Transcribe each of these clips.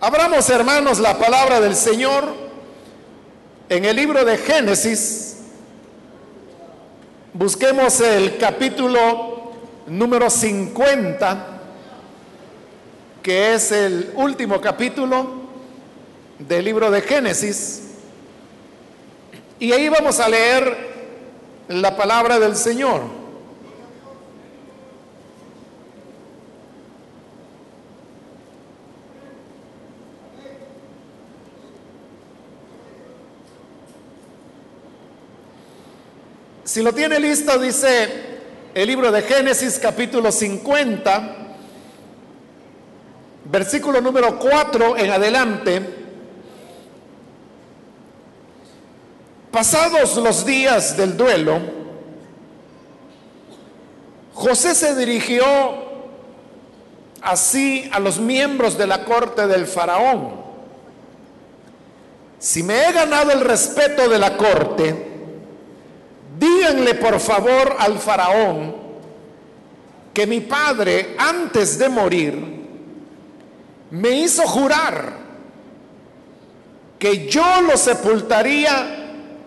Abramos, hermanos, la palabra del Señor en el libro de Génesis. Busquemos el capítulo número 50, que es el último capítulo del libro de Génesis. Y ahí vamos a leer la palabra del Señor. Si lo tiene listo, dice el libro de Génesis capítulo 50, versículo número 4 en adelante. Pasados los días del duelo, José se dirigió así a los miembros de la corte del faraón. Si me he ganado el respeto de la corte, díganle por favor al faraón que mi padre antes de morir me hizo jurar que yo lo sepultaría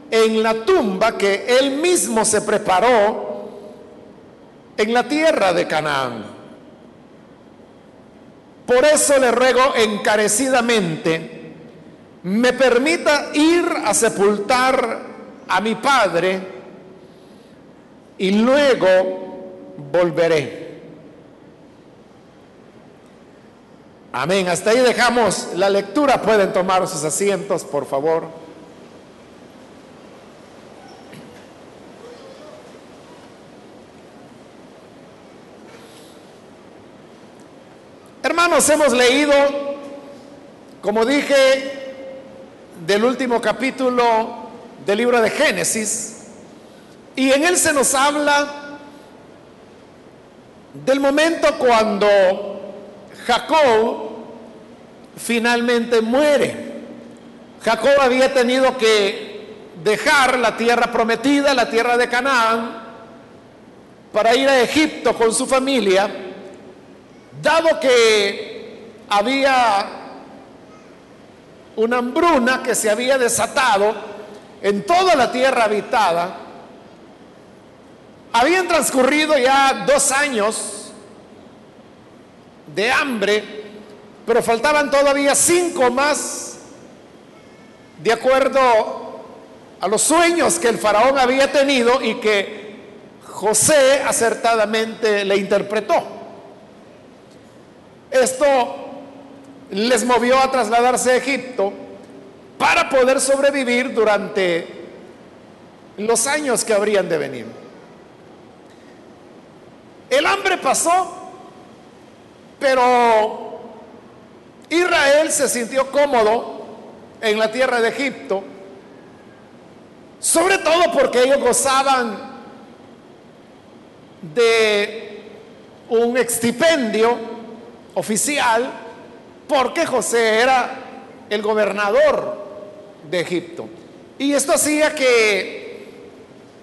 en la tumba que él mismo se preparó en la tierra de Canaán. Por eso le ruego encarecidamente me permita ir a sepultar a mi padre y luego volveré. Amén. Hasta ahí dejamos la lectura. Pueden tomar sus asientos, por favor. Hermanos, hemos leído, como dije, del último capítulo del libro de Génesis, y en él se nos habla del momento cuando Jacob finalmente muere. Jacob había tenido que dejar la tierra prometida, la tierra de Canaán, para ir a Egipto con su familia, dado que había una hambruna que se había desatado en toda la tierra habitada, habían transcurrido ya dos años de hambre, pero faltaban todavía cinco más, de acuerdo a los sueños que el faraón había tenido y que José acertadamente le interpretó. Esto les movió a trasladarse a Egipto para poder sobrevivir durante los años que habrían de venir. El hambre pasó, pero Israel se sintió cómodo en la tierra de Egipto, sobre todo porque ellos gozaban de un extipendio oficial, porque José era el gobernador de Egipto. Y esto hacía que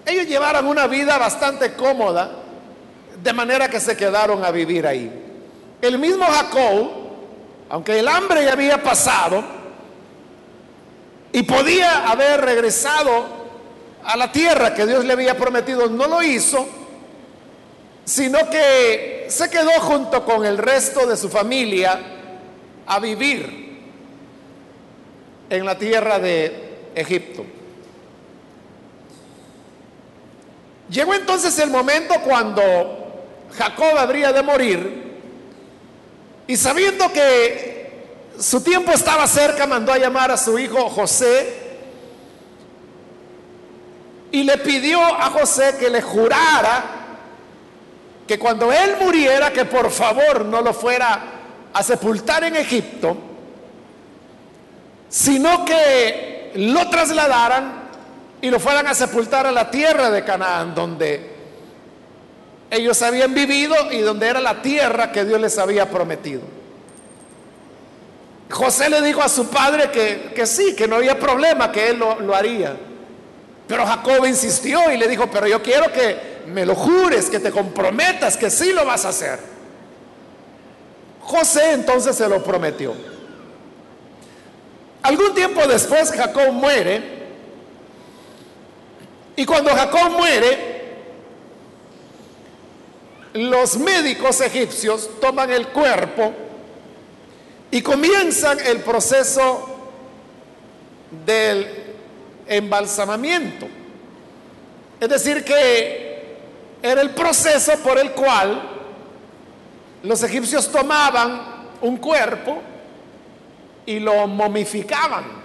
ellos llevaran una vida bastante cómoda de manera que se quedaron a vivir ahí. El mismo Jacob, aunque el hambre ya había pasado y podía haber regresado a la tierra que Dios le había prometido, no lo hizo, sino que se quedó junto con el resto de su familia a vivir en la tierra de Egipto. Llegó entonces el momento cuando Jacob habría de morir, y sabiendo que su tiempo estaba cerca, mandó a llamar a su hijo José y le pidió a José que le jurara que cuando él muriera, que por favor no lo fuera a sepultar en Egipto, sino que lo trasladaran y lo fueran a sepultar a la tierra de Canaán, donde ellos habían vivido y donde era la tierra que Dios les había prometido. José le dijo a su padre que, sí, que no había problema, que él lo, lo haría. Pero Jacob insistió y le dijo, pero yo quiero que me lo jures, que te comprometas, que sí lo vas a hacer. José entonces se lo prometió. Algún tiempo después Jacob muere y cuando Jacob muere, los médicos egipcios toman el cuerpo y comienzan el proceso del embalsamamiento. Es decir, que era el proceso por el cual los egipcios tomaban un cuerpo y lo momificaban.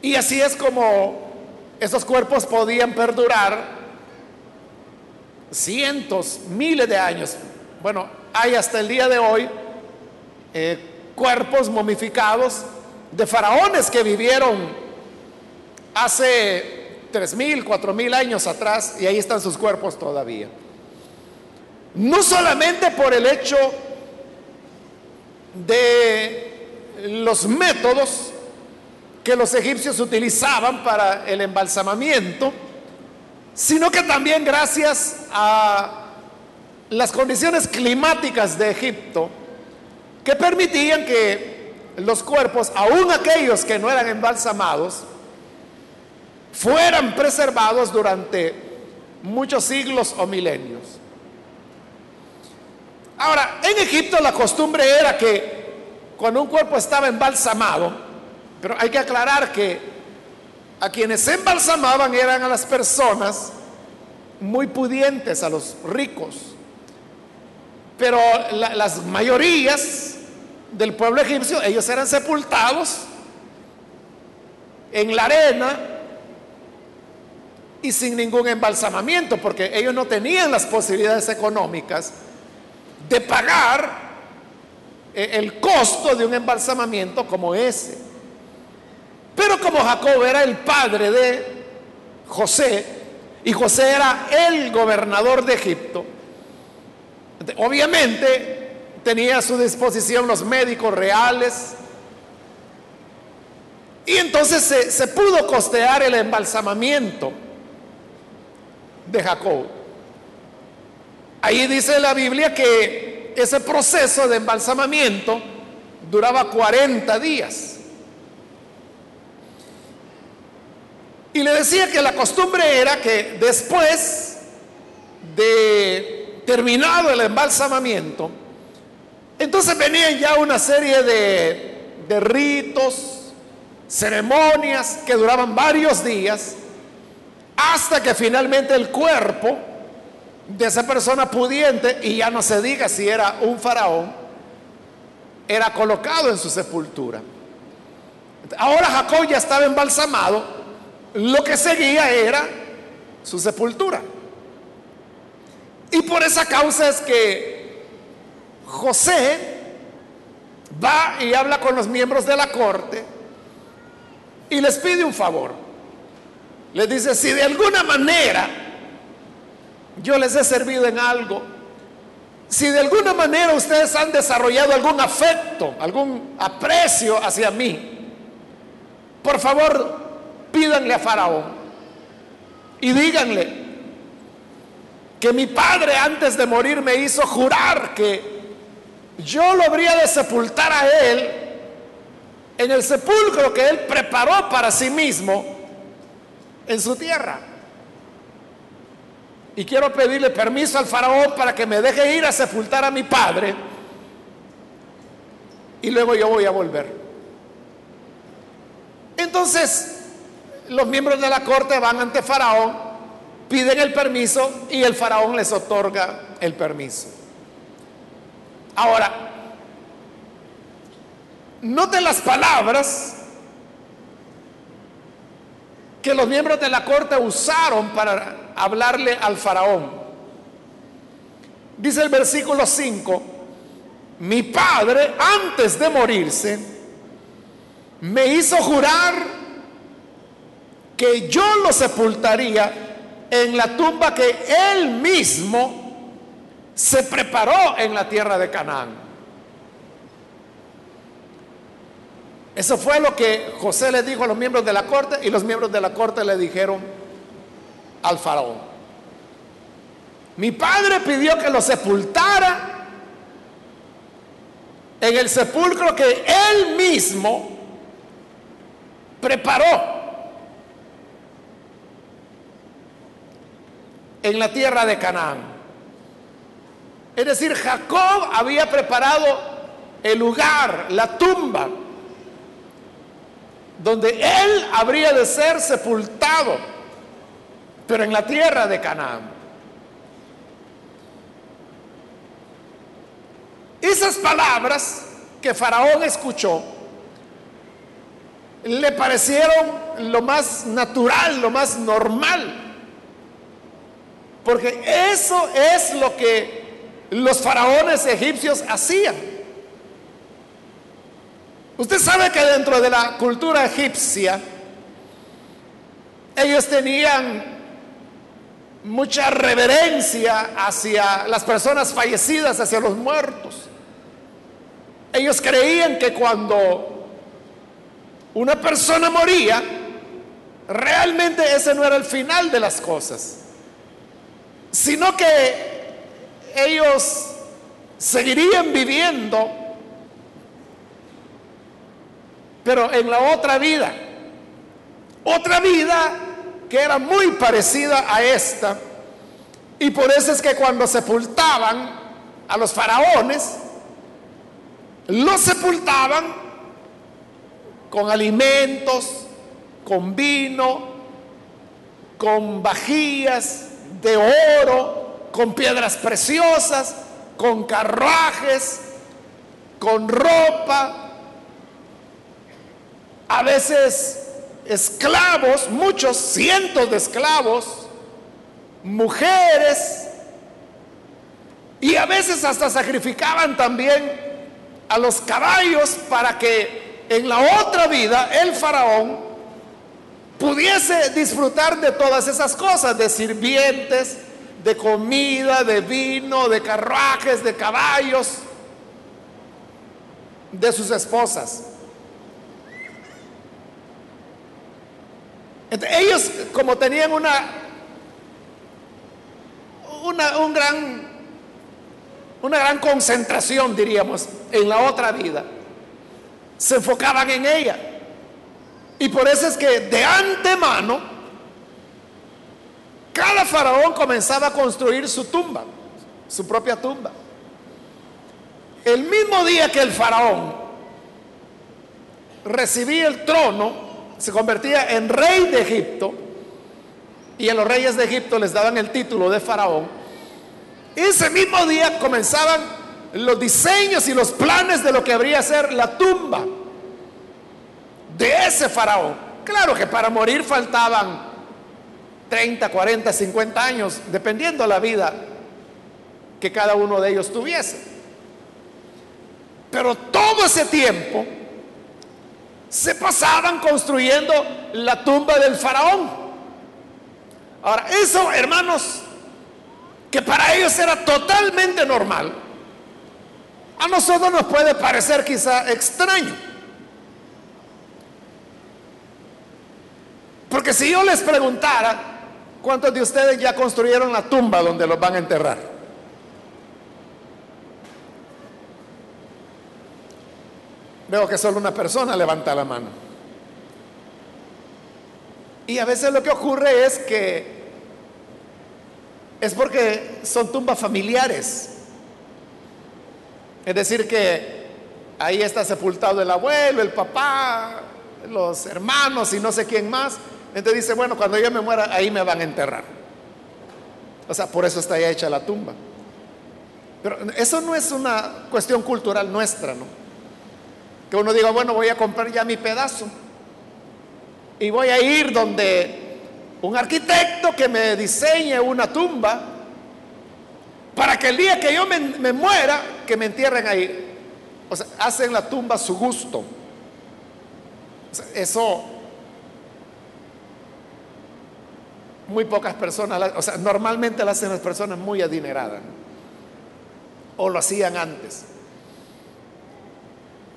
Y así es como esos cuerpos podían perdurar cientos, miles de años. Bueno, hay hasta el día de hoy eh, cuerpos momificados de faraones que vivieron hace tres mil, cuatro mil años atrás y ahí están sus cuerpos todavía. No solamente por el hecho de los métodos que los egipcios utilizaban para el embalsamamiento, sino que también gracias a las condiciones climáticas de Egipto, que permitían que los cuerpos, aun aquellos que no eran embalsamados, fueran preservados durante muchos siglos o milenios. Ahora, en Egipto la costumbre era que cuando un cuerpo estaba embalsamado, pero hay que aclarar que a quienes embalsamaban eran a las personas muy pudientes, a los ricos. Pero las mayorías del pueblo egipcio, ellos eran sepultados en la arena y sin ningún embalsamamiento, porque ellos no tenían las posibilidades económicas de pagar eh, el costo de un embalsamamiento como ese. Pero como Jacob era el padre de José y José era el gobernador de Egipto, obviamente tenía a su disposición los médicos reales y entonces se, se pudo costear el embalsamamiento de Jacob. Ahí dice la Biblia que ese proceso de embalsamamiento duraba 40 días. Y le decía que la costumbre era que después de terminado el embalsamamiento, entonces venían ya una serie de, de ritos, ceremonias que duraban varios días, hasta que finalmente el cuerpo de esa persona pudiente, y ya no se diga si era un faraón, era colocado en su sepultura. Ahora Jacob ya estaba embalsamado lo que seguía era su sepultura. Y por esa causa es que José va y habla con los miembros de la corte y les pide un favor. Les dice, si de alguna manera yo les he servido en algo, si de alguna manera ustedes han desarrollado algún afecto, algún aprecio hacia mí, por favor pídanle a Faraón y díganle que mi padre antes de morir me hizo jurar que yo lo habría de sepultar a él en el sepulcro que él preparó para sí mismo en su tierra. Y quiero pedirle permiso al faraón para que me deje ir a sepultar a mi padre y luego yo voy a volver. Entonces, los miembros de la corte van ante Faraón, piden el permiso y el Faraón les otorga el permiso. Ahora, note las palabras que los miembros de la corte usaron para hablarle al faraón. Dice el versículo 5, mi padre antes de morirse me hizo jurar que yo lo sepultaría en la tumba que él mismo se preparó en la tierra de Canaán. Eso fue lo que José le dijo a los miembros de la corte y los miembros de la corte le dijeron al faraón. Mi padre pidió que lo sepultara en el sepulcro que él mismo preparó en la tierra de Canaán. Es decir, Jacob había preparado el lugar, la tumba, donde él habría de ser sepultado, pero en la tierra de Canaán. Esas palabras que Faraón escuchó le parecieron lo más natural, lo más normal. Porque eso es lo que los faraones egipcios hacían. Usted sabe que dentro de la cultura egipcia, ellos tenían mucha reverencia hacia las personas fallecidas, hacia los muertos. Ellos creían que cuando una persona moría, realmente ese no era el final de las cosas, sino que ellos seguirían viviendo, pero en la otra vida, otra vida que era muy parecida a esta, y por eso es que cuando sepultaban a los faraones, los sepultaban con alimentos, con vino, con vajillas de oro, con piedras preciosas, con carruajes, con ropa, a veces esclavos, muchos cientos de esclavos, mujeres, y a veces hasta sacrificaban también a los caballos para que en la otra vida el faraón pudiese disfrutar de todas esas cosas, de sirvientes, de comida, de vino, de carruajes, de caballos, de sus esposas. ellos como tenían una, una un gran una gran concentración, diríamos, en la otra vida, se enfocaban en ella. Y por eso es que de antemano, cada faraón comenzaba a construir su tumba, su propia tumba. El mismo día que el faraón recibía el trono, se convertía en rey de Egipto, y a los reyes de Egipto les daban el título de faraón, ese mismo día comenzaban los diseños y los planes de lo que habría ser la tumba de ese faraón. Claro que para morir faltaban 30, 40, 50 años, dependiendo la vida que cada uno de ellos tuviese. Pero todo ese tiempo se pasaban construyendo la tumba del faraón. Ahora, eso, hermanos, que para ellos era totalmente normal, a nosotros nos puede parecer quizá extraño. Porque si yo les preguntara, ¿cuántos de ustedes ya construyeron la tumba donde los van a enterrar? Veo que solo una persona levanta la mano. Y a veces lo que ocurre es que es porque son tumbas familiares. Es decir, que ahí está sepultado el abuelo, el papá, los hermanos y no sé quién más. Entonces dice, bueno, cuando yo me muera, ahí me van a enterrar. O sea, por eso está ya hecha la tumba. Pero eso no es una cuestión cultural nuestra, ¿no? Que uno diga, bueno, voy a comprar ya mi pedazo. Y voy a ir donde un arquitecto que me diseñe una tumba para que el día que yo me, muera, que me entierren ahí. O sea, hacen la tumba a su gusto. eso muy pocas personas, o sea, normalmente lo hacen las personas muy adineradas. O lo hacían antes.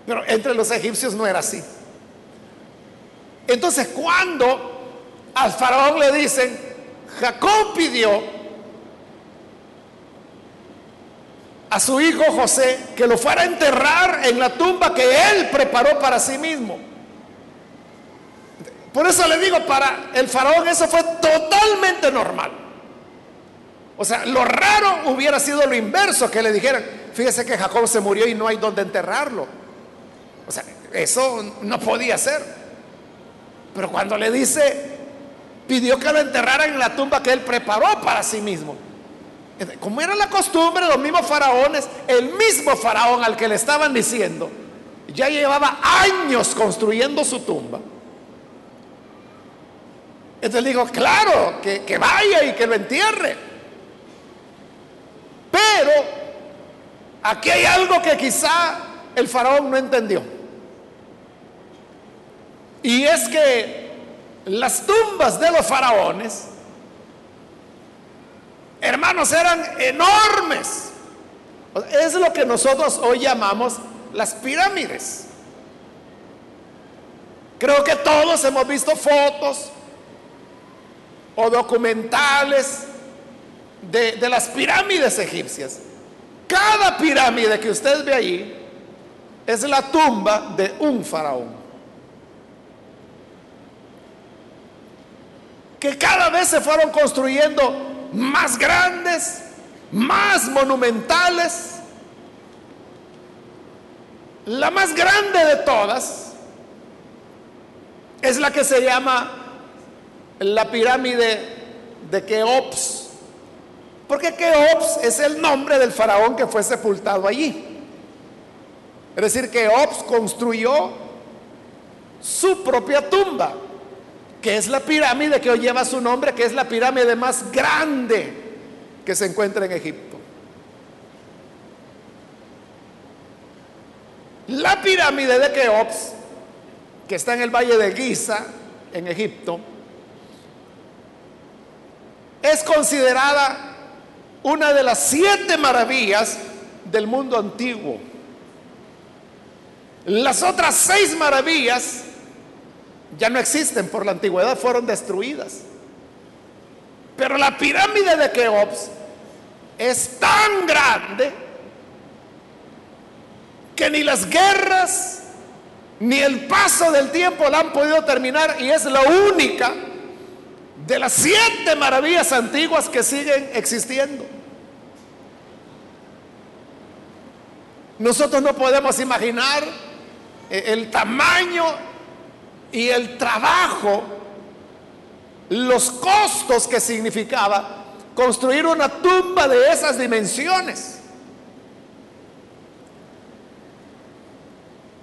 Pero entre los egipcios no era así. Entonces, cuando al faraón le dicen, Jacob pidió a su hijo José que lo fuera a enterrar en la tumba que él preparó para sí mismo. Por eso le digo, para el faraón eso fue totalmente normal. O sea, lo raro hubiera sido lo inverso, que le dijeran, fíjese que Jacob se murió y no hay donde enterrarlo. O sea, eso no podía ser. Pero cuando le dice, pidió que lo enterraran en la tumba que él preparó para sí mismo. Como era la costumbre, los mismos faraones, el mismo faraón al que le estaban diciendo, ya llevaba años construyendo su tumba. Entonces le dijo, claro, que, que vaya y que lo entierre. Pero aquí hay algo que quizá el faraón no entendió. Y es que las tumbas de los faraones hermanos, eran enormes. Es lo que nosotros hoy llamamos las pirámides. Creo que todos hemos visto fotos o documentales de, de, las pirámides egipcias. Cada pirámide que usted ve ahí es la tumba de un faraón. Que cada vez se fueron construyendo más grandes, más monumentales. La más grande de todas es la que se llama la pirámide de Keops. Porque Keops es el nombre del faraón que fue sepultado allí. Es decir, Keops construyó su propia tumba que es la pirámide que hoy lleva su nombre, que es la pirámide más grande que se encuentra en Egipto. La pirámide de Keops, que está en el valle de Giza, en Egipto, es considerada una de las siete maravillas del mundo antiguo. Las otras seis maravillas ya no existen, por la antigüedad fueron destruidas. Pero la pirámide de Keops es tan grande que ni las guerras ni el paso del tiempo la han podido terminar y es la única de las siete maravillas antiguas que siguen existiendo. Nosotros no podemos imaginar eh, el tamaño y el trabajo, los costos que significaba construir una tumba de esas dimensiones.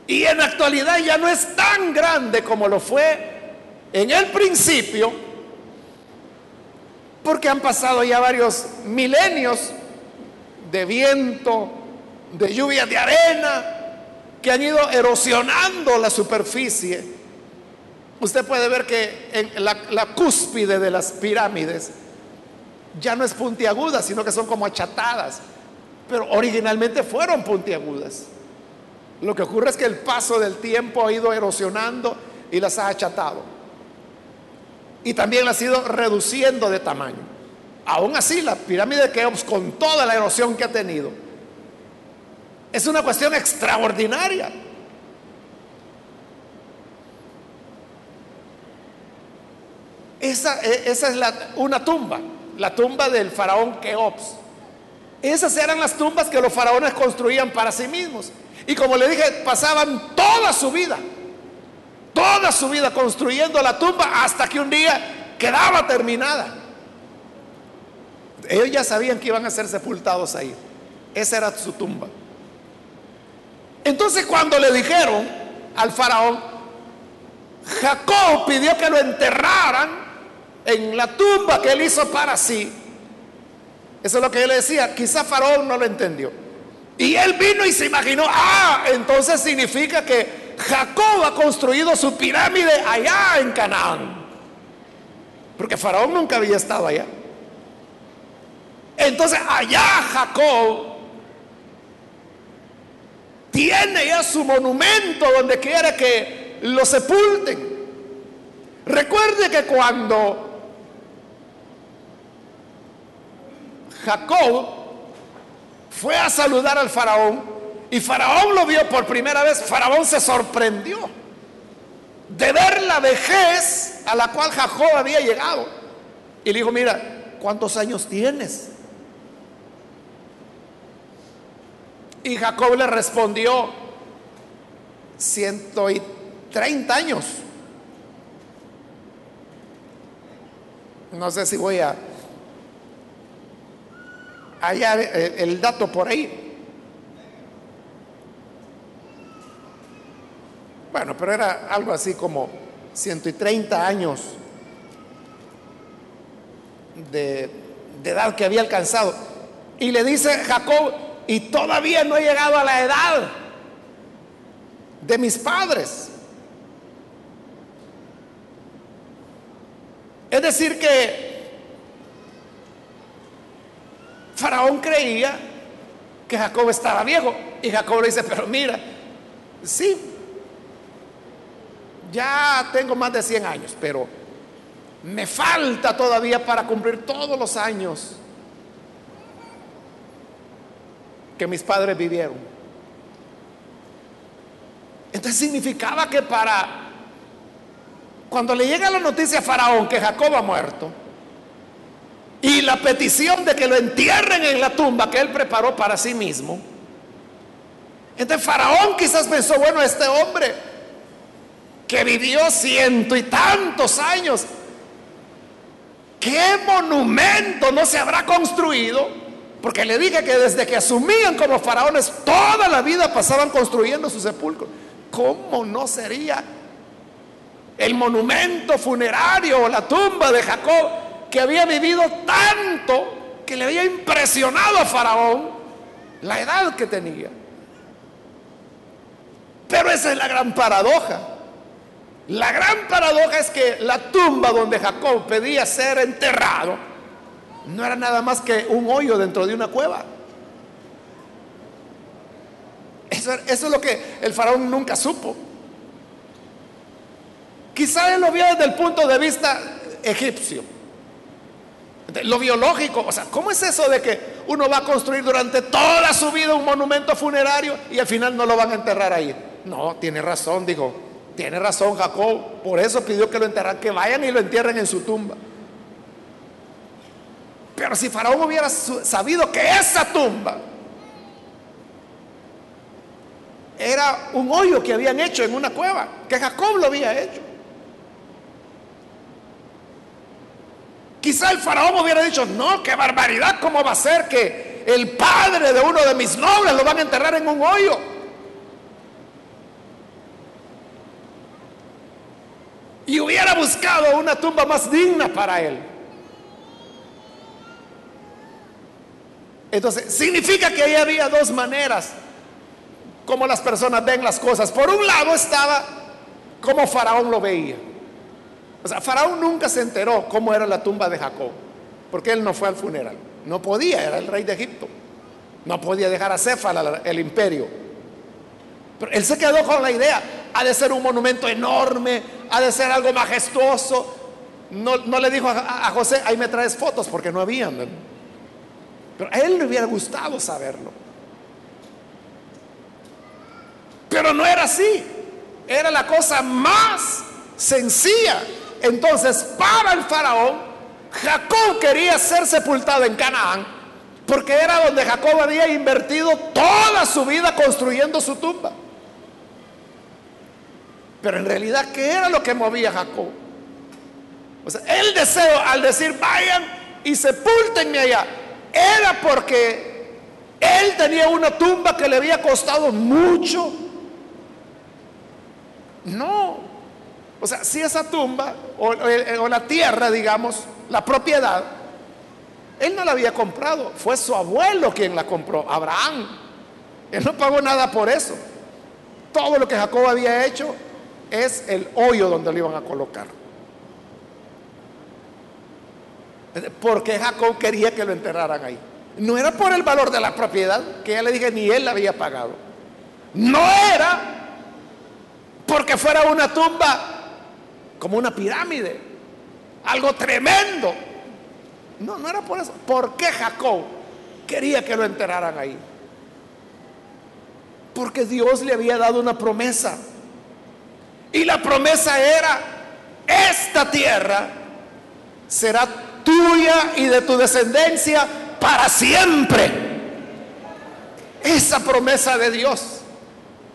Y en la actualidad ya no es tan grande como lo fue en el principio, porque han pasado ya varios milenios de viento, de lluvia de arena, que han ido erosionando la superficie usted puede ver que la, cúspide de las pirámides ya no es puntiaguda, sino que son como achatadas. Pero originalmente fueron puntiagudas. Lo que ocurre es que el paso del tiempo ha ido erosionando y las ha achatado. Y también ha ido reduciendo de tamaño. Aún así, la pirámide de Keops, con toda la erosión que ha tenido, es una cuestión extraordinaria. Esa, e, es una tumba, la tumba del faraón Keops. Esas eran las tumbas que los faraones construían para sí mismos. Y como le dije, pasaban toda su vida, toda su vida construyendo la tumba hasta que un día quedaba terminada. Ellos ya sabían que iban a ser sepultados ahí. Esa era su tumba. Entonces cuando le dijeron al faraón, Jacob pidió que lo enterraran en la tumba que él hizo para sí. Eso es lo que él decía. Quizá Faraón no lo entendió. Y él vino y se imaginó, ah, entonces significa que Jacob ha construido su pirámide allá en Canaán. Porque Faraón nunca había estado allá. Entonces allá Jacob tiene ya su monumento donde quiere que lo sepulten. Recuerde que cuando Jacob fue a saludar al faraón y faraón lo vio por primera vez. Faraón se sorprendió de ver la vejez a la cual Jacob había llegado. Y le dijo, mira, ¿cuántos años tienes? Y Jacob le respondió, ciento y treinta años. No sé si voy a hallar el dato por ahí. Bueno, pero era algo así como 130 años de, edad que había alcanzado. Y le dice Jacob, y todavía no he llegado a la edad de mis padres. Es decir, que Faraón creía que Jacob estaba viejo. Y Jacob le dice, pero mira, sí, ya tengo más de 100 años, pero me falta todavía para cumplir todos los años que mis padres vivieron. Entonces significaba que para cuando le llega la noticia a Faraón que Jacob ha muerto y la petición de que lo entierren en la tumba que él preparó para sí mismo, entonces Faraón quizás pensó, bueno, este hombre que vivió ciento y tantos años, ¿qué monumento no se habrá construido? Porque le dije que desde que asumían como faraones, toda la vida pasaban construyendo su sepulcro. ¿Cómo no sería el monumento funerario o la tumba de Jacob que había vivido tanto que le había impresionado a Faraón la edad que tenía? Pero esa es la gran paradoja. La gran paradoja es que la tumba donde Jacob pedía ser enterrado no era nada más que un hoyo dentro de una cueva. Eso, es lo que el faraón nunca supo. Quizá él lo vio desde el punto de vista egipcio. Lo biológico, o sea, ¿cómo es eso de que uno va a construir durante toda su vida un monumento funerario y al final no lo van a enterrar ahí? No, tiene razón, dijo, tiene razón Jacob, por eso pidió que lo enterraran, que vayan y lo entierren en su tumba. Pero si Faraón hubiera sabido que esa tumba era un hoyo que habían hecho en una cueva, que Jacob lo había hecho. Quizá el faraón hubiera dicho, no, qué barbaridad, ¿cómo va a ser que el padre de uno de mis nobles lo van a enterrar en un hoyo? Y hubiera buscado una tumba más digna para él. Entonces, significa que ahí había dos maneras como las personas ven las cosas. Por un lado estaba como Faraón lo veía. O sea, Faraón nunca se enteró cómo era la tumba de Jacob, porque él no fue al funeral. No podía, era el rey de Egipto. No podía dejar a Céfala el imperio. Pero él se quedó con la idea, ha de ser un monumento enorme, ha de ser algo majestuoso. No, le dijo a, José, ahí me traes fotos, porque no habían. Pero a él le hubiera gustado saberlo. Pero no era así. Era la cosa más sencilla. Entonces, para el faraón, Jacob quería ser sepultado en Canaán, porque era donde Jacob había invertido toda su vida construyendo su tumba. Pero en realidad, ¿qué era lo que movía a Jacob? O sea, el deseo al decir, vayan y sepúltenme allá, era porque él tenía una tumba que le había costado mucho. No. O sea, si esa tumba o, o la tierra, digamos, la propiedad, él no la había comprado, fue su abuelo quien la compró, Abraham. Él no pagó nada por eso. Todo lo que Jacob había hecho es el hoyo donde lo iban a colocar. Porque Jacob quería que lo enterraran ahí. No era por el valor de la propiedad, que ya le dije, ni él la había pagado. No era porque fuera una tumba como una pirámide, algo tremendo. No, no era por eso. ¿Por qué Jacob quería que lo enterraran ahí? Porque Dios le había dado una promesa. Y la promesa era, esta tierra será tuya y de tu descendencia para siempre. Esa promesa de Dios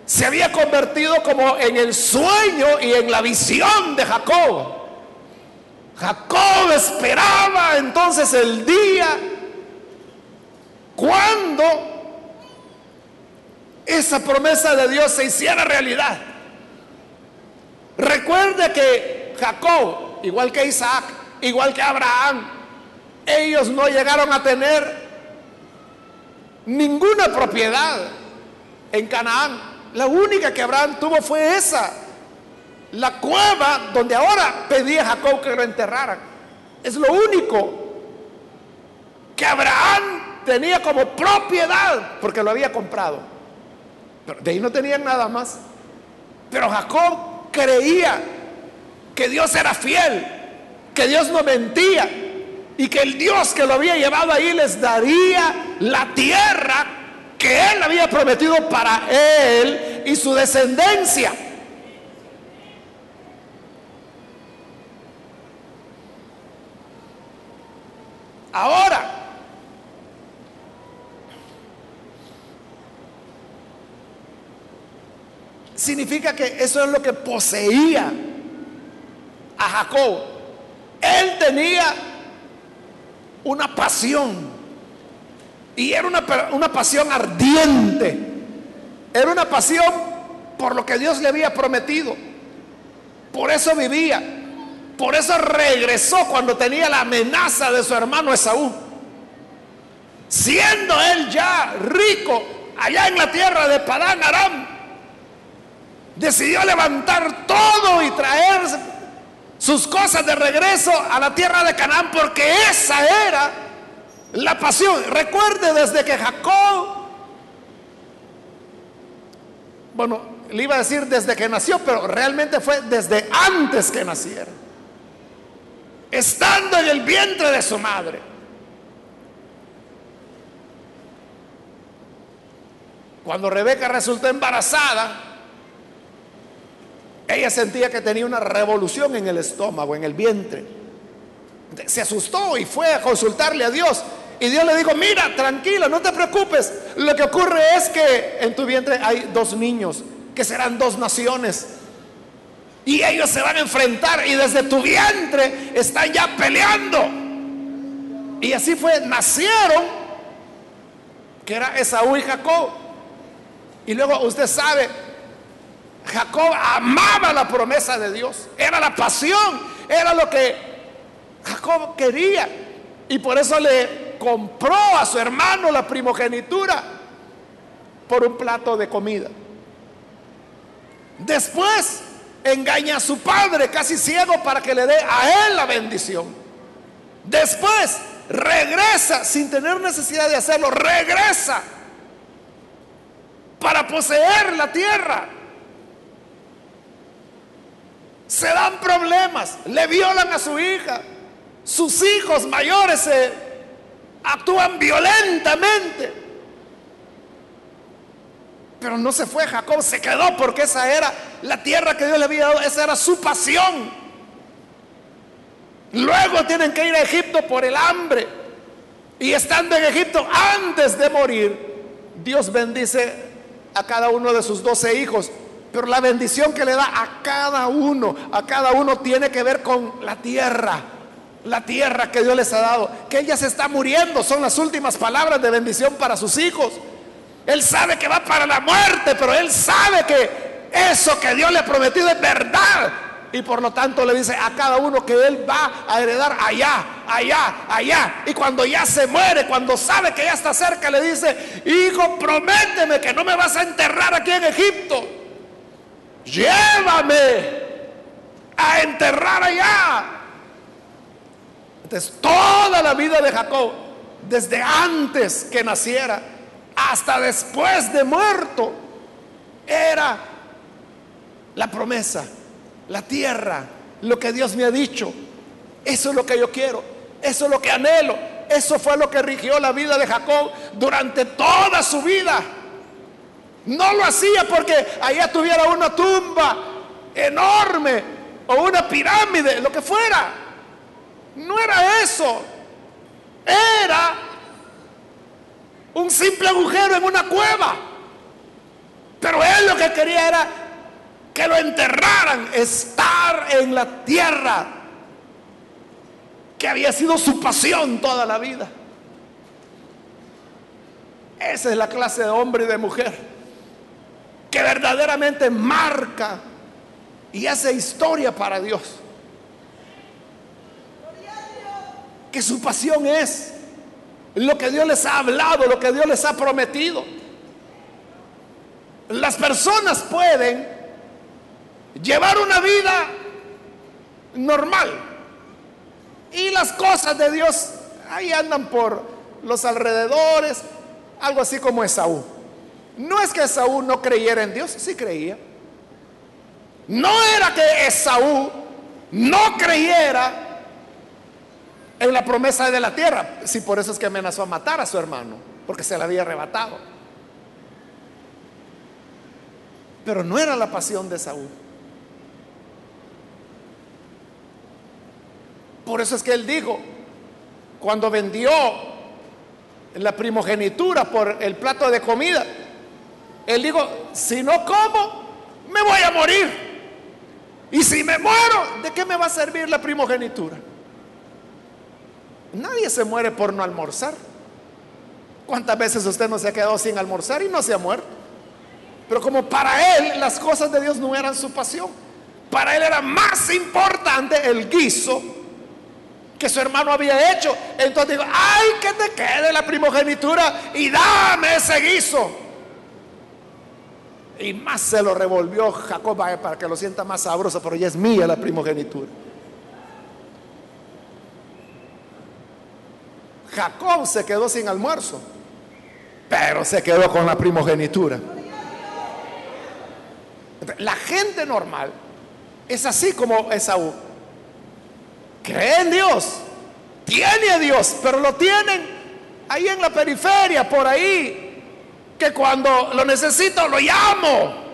se había convertido como en el sueño y en la visión de Jacob. Jacob esperaba entonces el día cuando esa promesa de Dios se hiciera realidad. Recuerde que Jacob, igual que Isaac, igual que Abraham, ellos no llegaron a tener ninguna propiedad en Canaán. La única que Abraham tuvo fue esa, la cueva donde ahora pedía Jacob que lo enterraran. Es lo único que Abraham tenía como propiedad porque lo había comprado. Pero de ahí no tenían nada más. Pero Jacob creía que Dios era fiel, que Dios no mentía y que el Dios que lo había llevado ahí les daría la tierra que él había prometido para él y su descendencia. Ahora, significa que eso es lo que poseía a Jacob. Él tenía una pasión y era una, una pasión ardiente. Era una pasión por lo que Dios le había prometido. Por eso vivía. Por eso regresó cuando tenía la amenaza de su hermano Esaú. Siendo él ya rico allá en la tierra de Padán Aram, decidió levantar todo y traer sus cosas de regreso a la tierra de Canaán porque esa era la pasión. Recuerde desde que Jacob, bueno, le iba a decir desde que nació, pero realmente fue desde antes que naciera. Estando en el vientre de su madre. Cuando Rebeca resultó embarazada, ella sentía que tenía una revolución en el estómago, en el vientre. Se asustó y fue a consultarle a Dios. Y Dios le dijo, mira, tranquila, no te preocupes. Lo que ocurre es que en tu vientre hay dos niños, que serán dos naciones. Y ellos se van a enfrentar y desde tu vientre están ya peleando. Y así fue, nacieron, que era Esaú y Jacob. Y luego usted sabe, Jacob amaba la promesa de Dios. Era la pasión, era lo que Jacob quería. Y por eso le compró a su hermano la primogenitura por un plato de comida. Después engaña a su padre casi ciego para que le dé a él la bendición. Después regresa sin tener necesidad de hacerlo, regresa para poseer la tierra. Se dan problemas, le violan a su hija, sus hijos mayores se actúan violentamente. Pero no se fue Jacob, se quedó porque esa era la tierra que Dios le había dado, esa era su pasión. Luego tienen que ir a Egipto por el hambre. Y estando en Egipto, antes de morir, Dios bendice a cada uno de sus doce hijos. Pero la bendición que le da a cada uno, a cada uno tiene que ver con la tierra. La tierra que Dios les ha dado. Que ella se está muriendo. Son las últimas palabras de bendición para sus hijos. Él sabe que va para la muerte, pero él sabe que eso que Dios le ha prometido es verdad. Y por lo tanto le dice a cada uno que él va a heredar allá, allá, allá. Y cuando ya se muere, cuando sabe que ya está cerca, le dice, hijo, prométeme que no me vas a enterrar aquí en Egipto llévame a enterrar allá. Entonces, toda la vida de Jacob, desde antes que naciera hasta después de muerto, era la promesa, la tierra, lo que Dios me ha dicho. Eso es lo que yo quiero, eso es lo que anhelo, eso fue lo que rigió la vida de Jacob durante toda su vida. No lo hacía porque allá tuviera una tumba enorme o una pirámide, lo que fuera. No era eso. Era un simple agujero en una cueva. Pero él lo que quería era que lo enterraran, estar en la tierra, que había sido su pasión toda la vida. Esa es la clase de hombre y de mujer que verdaderamente marca y hace historia para Dios. Que su pasión es lo que Dios les ha hablado, lo que Dios les ha prometido. Las personas pueden llevar una vida normal y las cosas de Dios ahí andan por los alrededores, algo así como Esaú. No es que Esaú no creyera en Dios, sí creía. No era que Esaú no creyera en la promesa de la tierra. Si por eso es que amenazó a matar a su hermano, porque se la había arrebatado. Pero no era la pasión de Saúl. Por eso es que él dijo, cuando vendió la primogenitura por el plato de comida, él dijo, si no como, me voy a morir. Y si me muero, ¿de qué me va a servir la primogenitura? Nadie se muere por no almorzar. ¿Cuántas veces usted no se ha quedado sin almorzar y no se ha muerto? Pero como para él las cosas de Dios no eran su pasión, para él era más importante el guiso que su hermano había hecho. Entonces digo, ay, que te quede la primogenitura y dame ese guiso. Y más se lo revolvió Jacob para que lo sienta más sabroso, pero ya es mía la primogenitura. Jacob se quedó sin almuerzo, pero se quedó con la primogenitura. La gente normal es así como Esaú. Cree en Dios, tiene a Dios, pero lo tienen ahí en la periferia, por ahí. Que cuando lo necesito, lo llamo.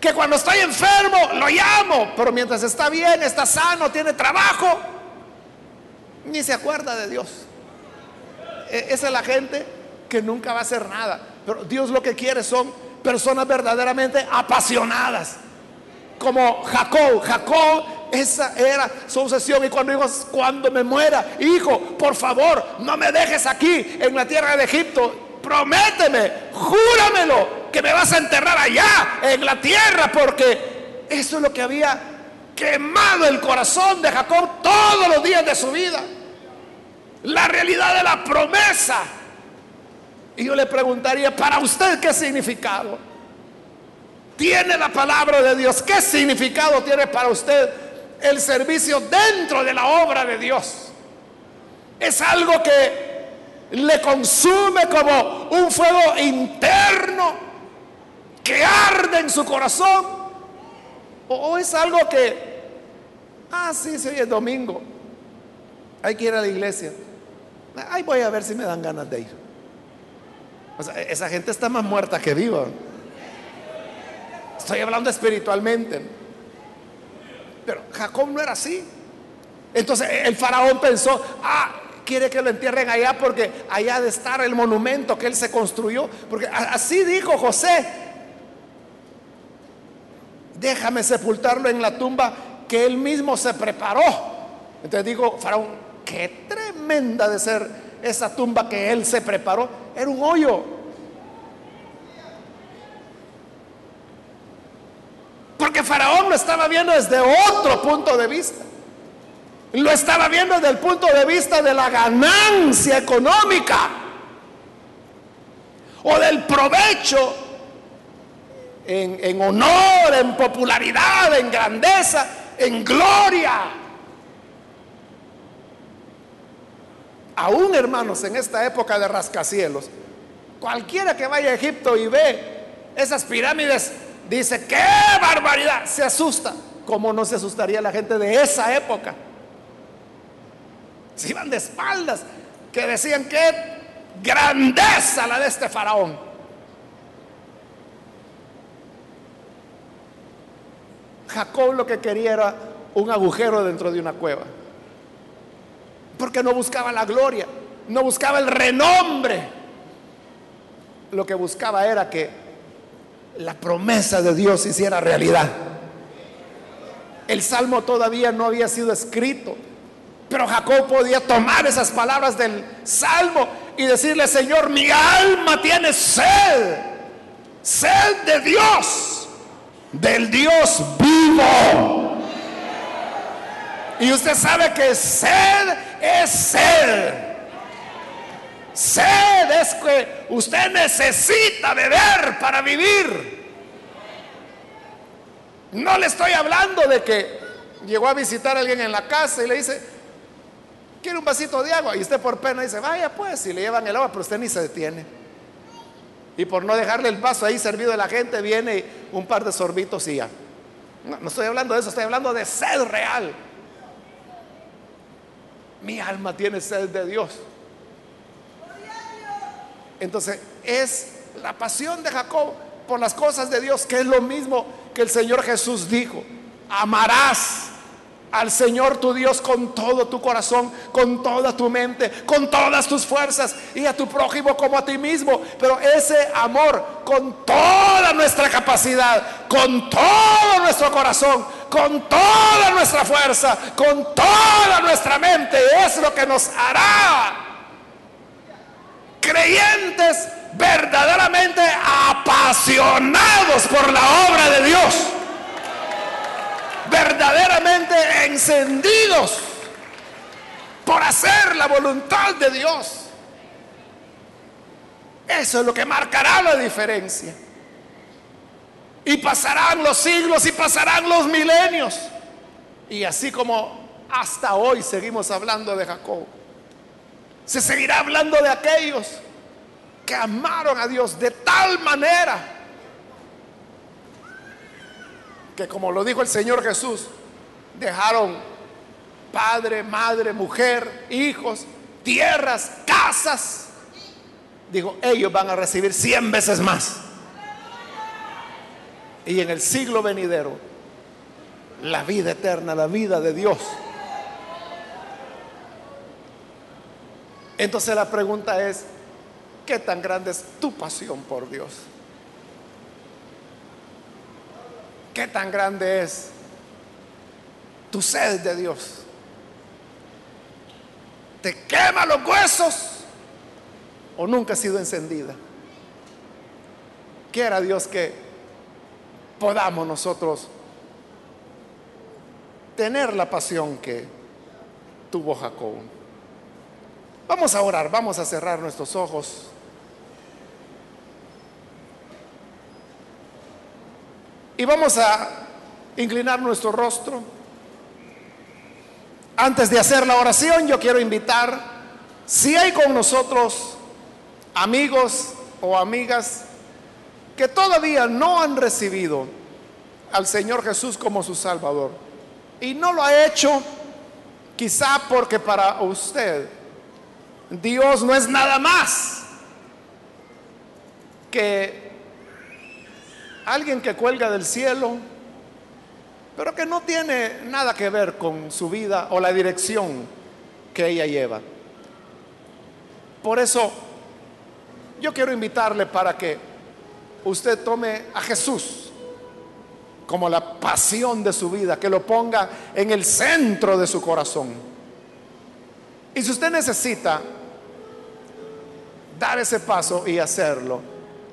Que cuando estoy enfermo, lo llamo. Pero mientras está bien, está sano, tiene trabajo, ni se acuerda de Dios. E, esa es la gente que nunca va a hacer nada. Pero Dios lo que quiere son personas verdaderamente apasionadas. Como Jacob. Jacob, esa era su obsesión. Y cuando dijo, cuando me muera, hijo, por favor, no me dejes aquí en la tierra de Egipto. Prométeme, júramelo, que me vas a enterrar allá en la tierra, porque eso es lo que había quemado el corazón de Jacob todos los días de su vida la realidad de la promesa. Y yo le preguntaría, ¿para usted qué significado tiene la palabra de Dios? ¿Qué significado tiene para usted el servicio dentro de la obra de Dios? Es algo que le consume como un fuego interno que arde en su corazón. O es algo que, ah, sí, sí, es domingo. Hay que ir a la iglesia. Ahí voy a ver si me dan ganas de ir. esa gente está más muerta que viva. Estoy hablando espiritualmente. Pero Jacob no era así. Entonces el faraón pensó, ah, quiere que lo entierren allá porque allá de estar el monumento que él se construyó. Porque así dijo José, déjame sepultarlo en la tumba que él mismo se preparó. Entonces dijo Faraón, qué tremenda de ser esa tumba que él se preparó. Era un hoyo. Porque Faraón lo estaba viendo desde otro punto de vista. Lo estaba viendo desde el punto de vista de la ganancia económica o del provecho en, en honor, en popularidad, en grandeza, en gloria. Aún hermanos, en esta época de rascacielos, cualquiera que vaya a Egipto y ve esas pirámides, dice, ¡qué barbaridad! Se asusta. ¿Cómo no se asustaría la gente de esa época? Se iban de espaldas, que decían que grandeza la de este faraón. Jacob lo que quería era un agujero dentro de una cueva, porque no buscaba la gloria, no buscaba el renombre. Lo que buscaba era que la promesa de Dios se hiciera realidad. El salmo todavía no había sido escrito pero Jacob podía tomar esas palabras del salmo y decirle, Señor, mi alma tiene sed, sed de Dios, del Dios vivo. Y usted sabe que sed es sed. Sed es que usted necesita beber para vivir. No le estoy hablando de que llegó a visitar a alguien en la casa y le dice, quiere un vasito de agua. Y usted por pena dice, vaya pues, y le llevan el agua, pero usted ni se detiene. Y por no dejarle el vaso ahí servido a la gente, viene un par de sorbitos y ya. No, no estoy hablando de eso, estoy hablando de sed real. Mi alma tiene sed de Dios. Entonces es la pasión de Jacob por las cosas de Dios, que es lo mismo que el Señor Jesús dijo. Amarás al Señor tu Dios con todo tu corazón, con toda tu mente, con todas tus fuerzas y a tu prójimo como a ti mismo. Pero ese amor con toda nuestra capacidad, con todo nuestro corazón, con toda nuestra fuerza, con toda nuestra mente, es lo que nos hará creyentes verdaderamente apasionados por la obra de Dios verdaderamente encendidos por hacer la voluntad de Dios. Eso es lo que marcará la diferencia. Y pasarán los siglos y pasarán los milenios. Y así como hasta hoy seguimos hablando de Jacob, se seguirá hablando de aquellos que amaron a Dios de tal manera que como lo dijo el Señor Jesús, dejaron padre, madre, mujer, hijos, tierras, casas. Dijo, ellos van a recibir cien veces más. Y en el siglo venidero, la vida eterna, la vida de Dios. Entonces la pregunta es, ¿qué tan grande es tu pasión por Dios? ¿Qué tan grande es tu sed de Dios? ¿Te quema los huesos o nunca ha sido encendida? Quiera Dios que podamos nosotros tener la pasión que tuvo Jacob. Vamos a orar, vamos a cerrar nuestros ojos. Y vamos a inclinar nuestro rostro. Antes de hacer la oración, yo quiero invitar, si hay con nosotros amigos o amigas que todavía no han recibido al Señor Jesús como su Salvador, y no lo ha hecho quizá porque para usted Dios no es nada más que alguien que cuelga del cielo, pero que no tiene nada que ver con su vida o la dirección que ella lleva. Por eso yo quiero invitarle para que usted tome a Jesús como la pasión de su vida, que lo ponga en el centro de su corazón. Y si usted necesita dar ese paso y hacerlo,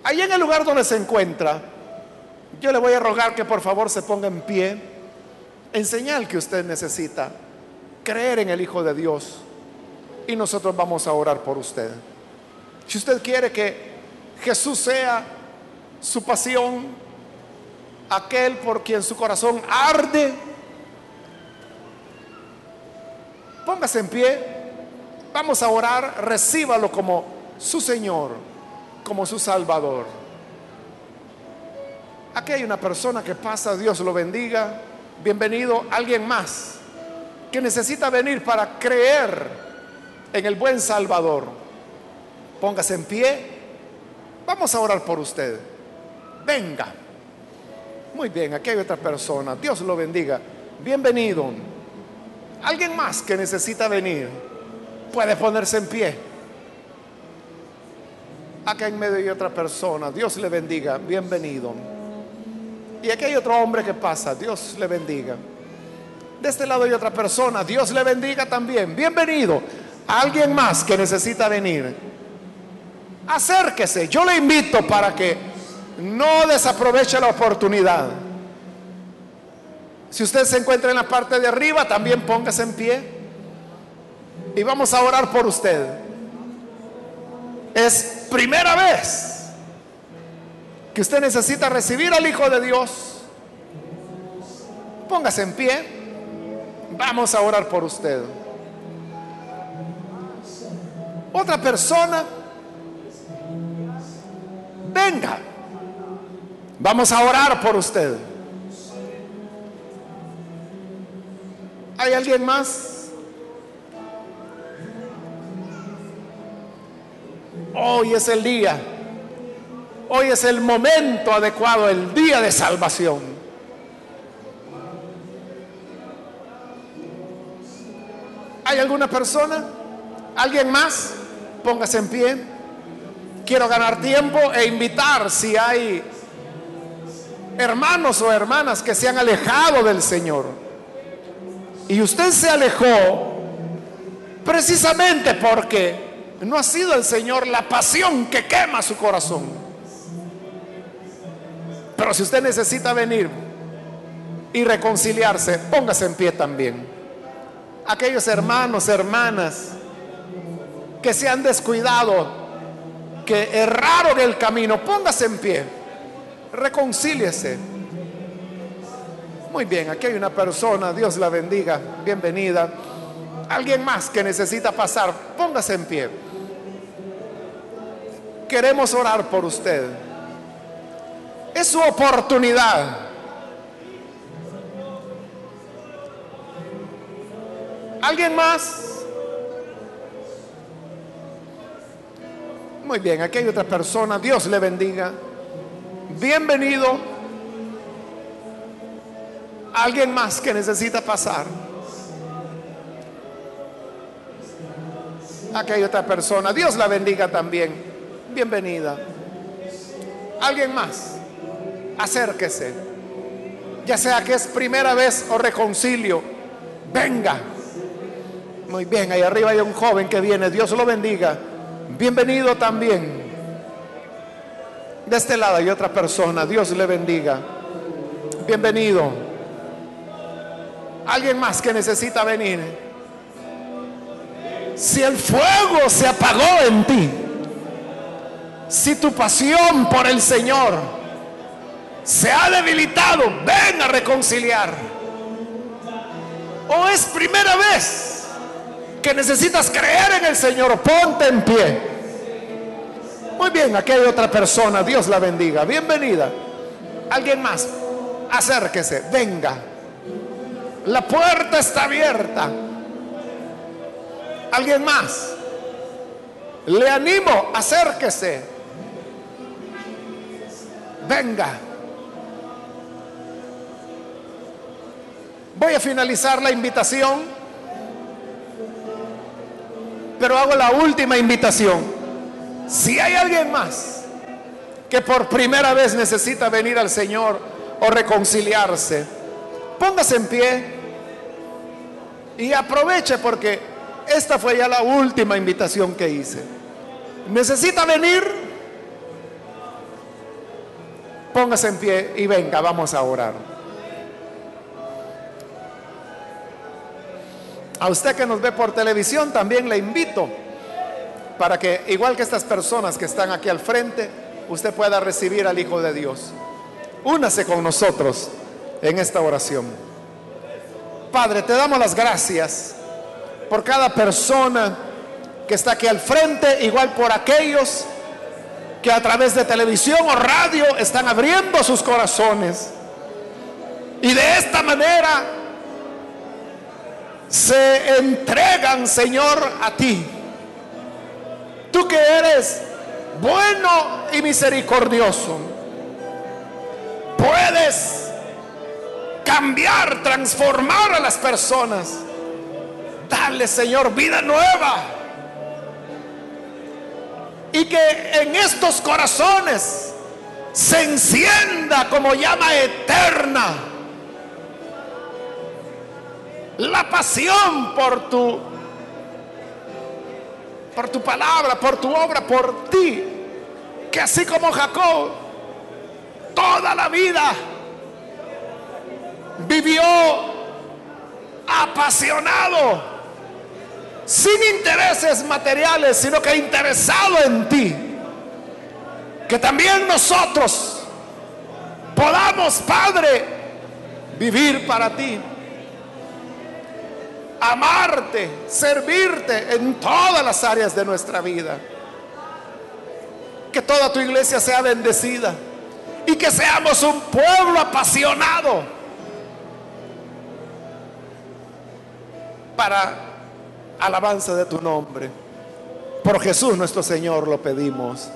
ahí en el lugar donde se encuentra, yo le voy a rogar que por favor se ponga en pie en señal que usted necesita creer en el Hijo de Dios y nosotros vamos a orar por usted. Si usted quiere que Jesús sea su pasión, aquel por quien su corazón arde, póngase en pie, vamos a orar, recíbalo como su Señor, como su Salvador. Aquí hay una persona que pasa, Dios lo bendiga. Bienvenido alguien más que necesita venir para creer en el buen Salvador. Póngase en pie. Vamos a orar por usted. Venga. Muy bien, aquí hay otra persona. Dios lo bendiga. Bienvenido. Alguien más que necesita venir puede ponerse en pie. Acá en medio hay otra persona. Dios le bendiga. Bienvenido. Y aquí hay otro hombre que pasa. Dios le bendiga. De este lado hay otra persona. Dios le bendiga también. Bienvenido. Alguien más que necesita venir. Acérquese. Yo le invito para que no desaproveche la oportunidad. Si usted se encuentra en la parte de arriba, también póngase en pie. Y vamos a orar por usted. Es primera vez que usted necesita recibir al Hijo de Dios. Póngase en pie. Vamos a orar por usted. Otra persona. Venga. Vamos a orar por usted. ¿Hay alguien más? Hoy es el día. Hoy es el momento adecuado, el día de salvación. ¿Hay alguna persona? ¿Alguien más? Póngase en pie. Quiero ganar tiempo e invitar si hay hermanos o hermanas que se han alejado del Señor. Y usted se alejó precisamente porque no ha sido el Señor la pasión que quema su corazón. Pero si usted necesita venir y reconciliarse, póngase en pie también. Aquellos hermanos, hermanas que se han descuidado, que erraron el camino, póngase en pie reconcíliese. Muy bien, aquí hay una persona, Dios la bendiga, bienvenida. Alguien más que necesita pasar, póngase en pie. Queremos orar por usted. Es su oportunidad. ¿Alguien más? Muy bien, aquí hay otra persona, Dios le bendiga bienvenido. Alguien más que necesita pasar. Aquí hay otra persona. Dios la bendiga también. Bienvenida. Alguien más. Acérquese. Ya sea que es primera vez o reconcilio. Venga. Muy bien, ahí arriba hay un joven que viene. Dios lo bendiga. Bienvenido también. De este lado hay otra persona. Dios le bendiga. Bienvenido. Alguien más que necesita venir. Si el fuego se apagó en ti, si tu pasión por el Señor se ha debilitado, ven a reconciliar. O es primera vez que necesitas creer en el Señor, ponte en pie. Muy bien, aquí hay otra persona. Dios la bendiga. Bienvenida. Alguien más. Acérquese. Venga. La puerta está abierta. Alguien más. Le animo. Acérquese. Venga. Voy a finalizar la invitación. Pero hago la última invitación. Si hay alguien más que por primera vez necesita venir al Señor o reconciliarse, póngase en pie y aproveche porque esta fue ya la última invitación que hice. ¿Necesita venir? Póngase en pie y venga, vamos a orar. A usted que nos ve por televisión también le invito para que, igual que estas personas que están aquí al frente, usted pueda recibir al Hijo de Dios. Únase con nosotros en esta oración. Padre, te damos las gracias por cada persona que está aquí al frente, igual por aquellos que a través de televisión o radio están abriendo sus corazones. Y de esta manera se entregan, Señor, a ti. Tú que eres bueno y misericordioso, puedes cambiar, transformar a las personas. Dale, Señor, vida nueva. Y que en estos corazones se encienda como llama eterna la pasión por tu por tu palabra, por tu obra, por ti, que así como Jacob toda la vida vivió apasionado, sin intereses materiales, sino que interesado en ti. Que también nosotros podamos, Padre, vivir para ti. Amarte, servirte en todas las áreas de nuestra vida. Que toda tu iglesia sea bendecida y que seamos un pueblo apasionado para alabanza de tu nombre. Por Jesús nuestro Señor lo pedimos.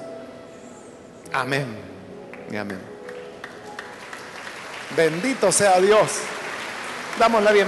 Amén. Y amén. Bendito sea Dios. Damos la bienvenida.